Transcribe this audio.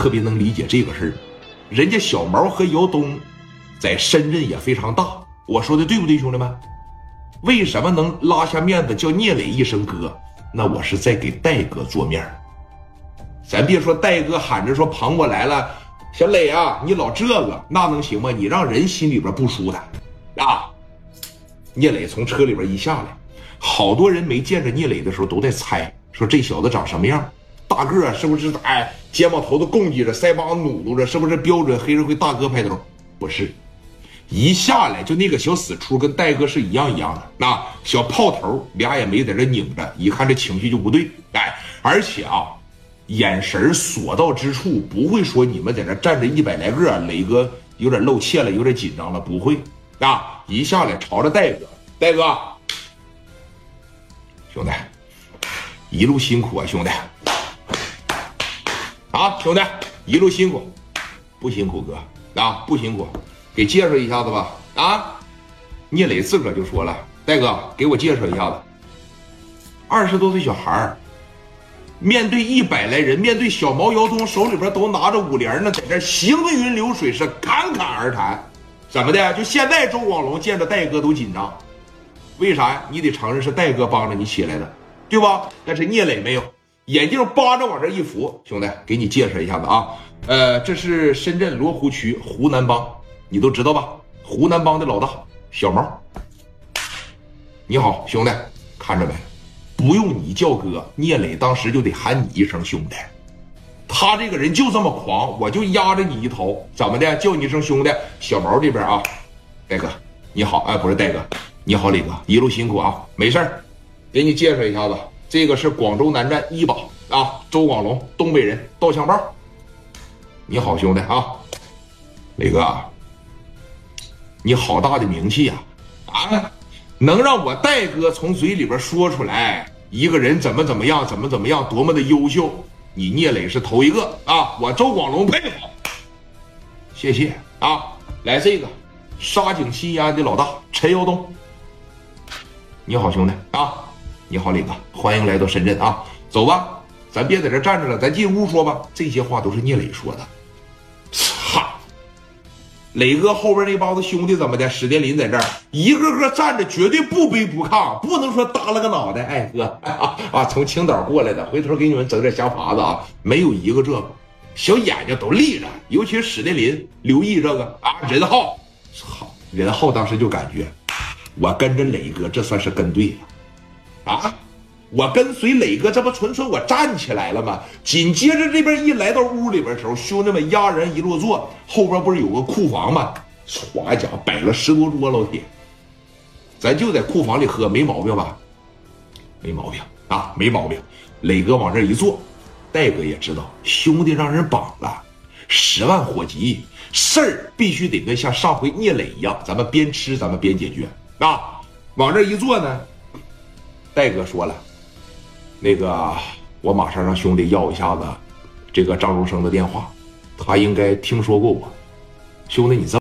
特别能理解这个事儿。人家小毛和姚东在深圳也非常大，我说的对不对，兄弟们？为什么能拉下面子叫聂磊一声哥？那我是在给戴哥做面咱别说戴哥喊着说庞过来了，小磊啊，你老这个那能行吗？你让人心里边不舒坦啊！聂磊从车里边一下来，好多人没见着聂磊的时候都在猜，说这小子长什么样？大个是不是？哎，肩膀头子拱起着，腮帮子努努着，是不是标准黑社会大哥派头？不是，一下来就那个小死出，跟戴哥是一样一样的。那小炮头俩也没在这拧着，一看这情绪就不对。哎，而且啊，眼神所到之处，不会说你们在这站着一百来个，磊哥有点露怯了，有点紧张了，不会。啊！一下来朝着戴哥，戴哥，兄弟，一路辛苦啊，兄弟！啊，兄弟，一路辛苦，不辛苦哥啊，不辛苦，给介绍一下子吧。啊，聂磊自个就说了，戴哥，给我介绍一下子。二十多岁小孩儿，面对一百来人，面对小毛姚东，手里边都拿着五连呢，在这行云流水，是侃侃而谈。怎么的？就现在，周广龙见着戴哥都紧张，为啥呀？你得承认是戴哥帮着你起来的，对吧？但是聂磊没有，眼镜扒着往这一扶，兄弟，给你介绍一下子啊，呃，这是深圳罗湖区湖南帮，你都知道吧？湖南帮的老大小毛，你好，兄弟，看着没？不用你叫哥，聂磊当时就得喊你一声兄弟。他这个人就这么狂，我就压着你一头，怎么的？叫你一声兄弟，小毛这边啊，戴哥你好，哎，不是戴哥，你好，李哥，一路辛苦啊，没事，给你介绍一下子，这个是广州南站一把啊，周广龙，东北人，刀枪棒。你好，兄弟啊，磊哥，你好大的名气呀，啊，能让我戴哥从嘴里边说出来，一个人怎么怎么样，怎么怎么样，多么的优秀。你聂磊是头一个啊！我周广龙佩服，谢谢啊！来这个沙井西安的老大陈耀东，你好兄弟啊！你好李哥，欢迎来到深圳啊！走吧，咱别在这站着了，咱进屋说吧。这些话都是聂磊说的。操磊哥后边那帮子兄弟怎么的？史殿林在这儿，一个个站着，绝对不卑不亢，不能说耷拉个脑袋。哎哥 啊，从青岛过来的，回头给你们整点香法子啊！没有一个这个，小眼睛都立着，尤其是史殿林，留意这个啊。任浩，好，任浩当时就感觉，我跟着磊哥，这算是跟对了啊。我跟随磊哥，这不纯纯我站起来了吗？紧接着这边一来到屋里边的时候，兄弟们压人一落座，后边不是有个库房吗？唰家伙摆了十多桌老铁，咱就在库房里喝，没毛病吧？没毛病啊，没毛病。磊哥往这一坐，戴哥也知道兄弟让人绑了，十万火急，事儿必须得跟像上回聂磊一样，咱们边吃咱们边解决啊。往这一坐呢，戴哥说了。那个，我马上让兄弟要一下子这个张荣生的电话，他应该听说过我。兄弟，你这。